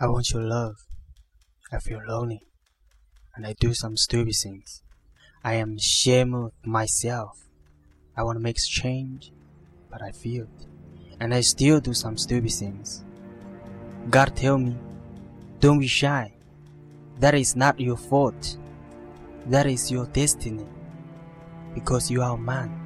I want your love. I feel lonely. And I do some stupid things. I am ashamed of myself. I want to make change, but I failed. And I still do some stupid things. God tell me, don't be shy. That is not your fault. That is your destiny. Because you are a man.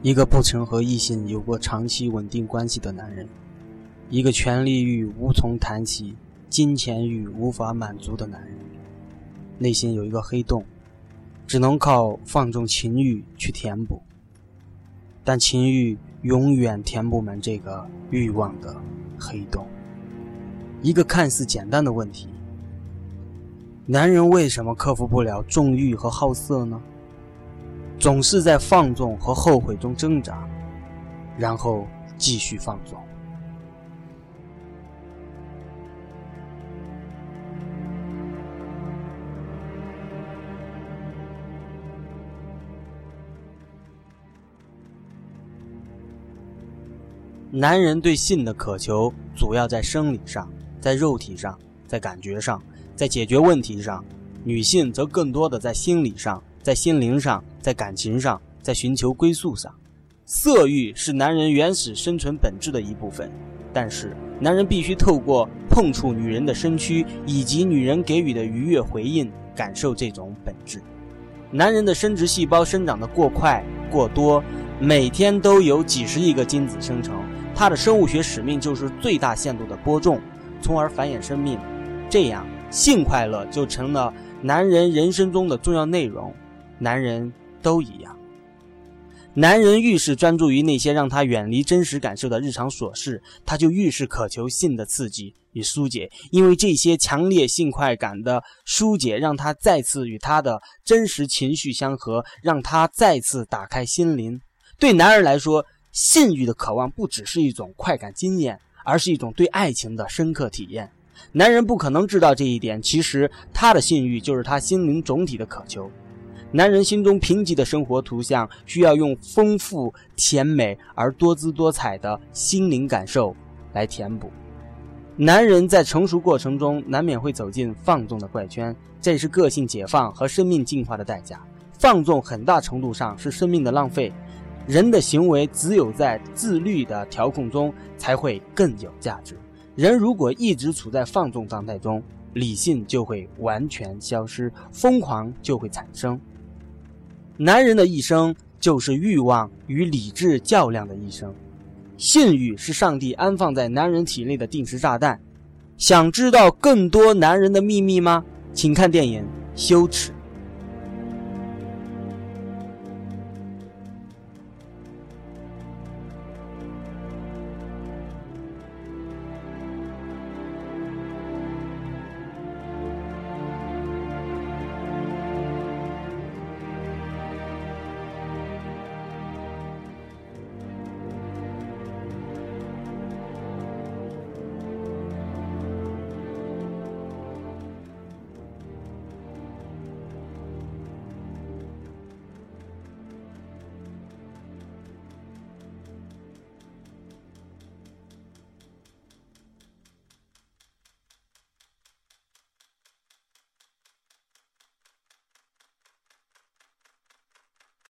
一个不曾和异性有过长期稳定关系的男人，一个权力欲无从谈起、金钱欲无法满足的男人，内心有一个黑洞，只能靠放纵情欲去填补。但情欲永远填不满这个欲望的黑洞。一个看似简单的问题：男人为什么克服不了纵欲和好色呢？总是在放纵和后悔中挣扎，然后继续放纵。男人对性的渴求主要在生理上，在肉体上，在感觉上，在解决问题上；女性则更多的在心理上。在心灵上，在感情上，在寻求归宿上，色欲是男人原始生存本质的一部分。但是，男人必须透过碰触女人的身躯以及女人给予的愉悦回应，感受这种本质。男人的生殖细胞生长得过快、过多，每天都有几十亿个精子生成，他的生物学使命就是最大限度的播种，从而繁衍生命。这样，性快乐就成了男人人生中的重要内容。男人都一样，男人越是专注于那些让他远离真实感受的日常琐事，他就越是渴求性的刺激与疏解，因为这些强烈性快感的疏解，让他再次与他的真实情绪相合，让他再次打开心灵。对男人来说，性欲的渴望不只是一种快感经验，而是一种对爱情的深刻体验。男人不可能知道这一点，其实他的性欲就是他心灵总体的渴求。男人心中贫瘠的生活图像，需要用丰富、甜美而多姿多彩的心灵感受来填补。男人在成熟过程中，难免会走进放纵的怪圈，这是个性解放和生命进化的代价。放纵很大程度上是生命的浪费。人的行为只有在自律的调控中，才会更有价值。人如果一直处在放纵状态中，理性就会完全消失，疯狂就会产生。男人的一生就是欲望与理智较量的一生，性欲是上帝安放在男人体内的定时炸弹。想知道更多男人的秘密吗？请看电影《羞耻》。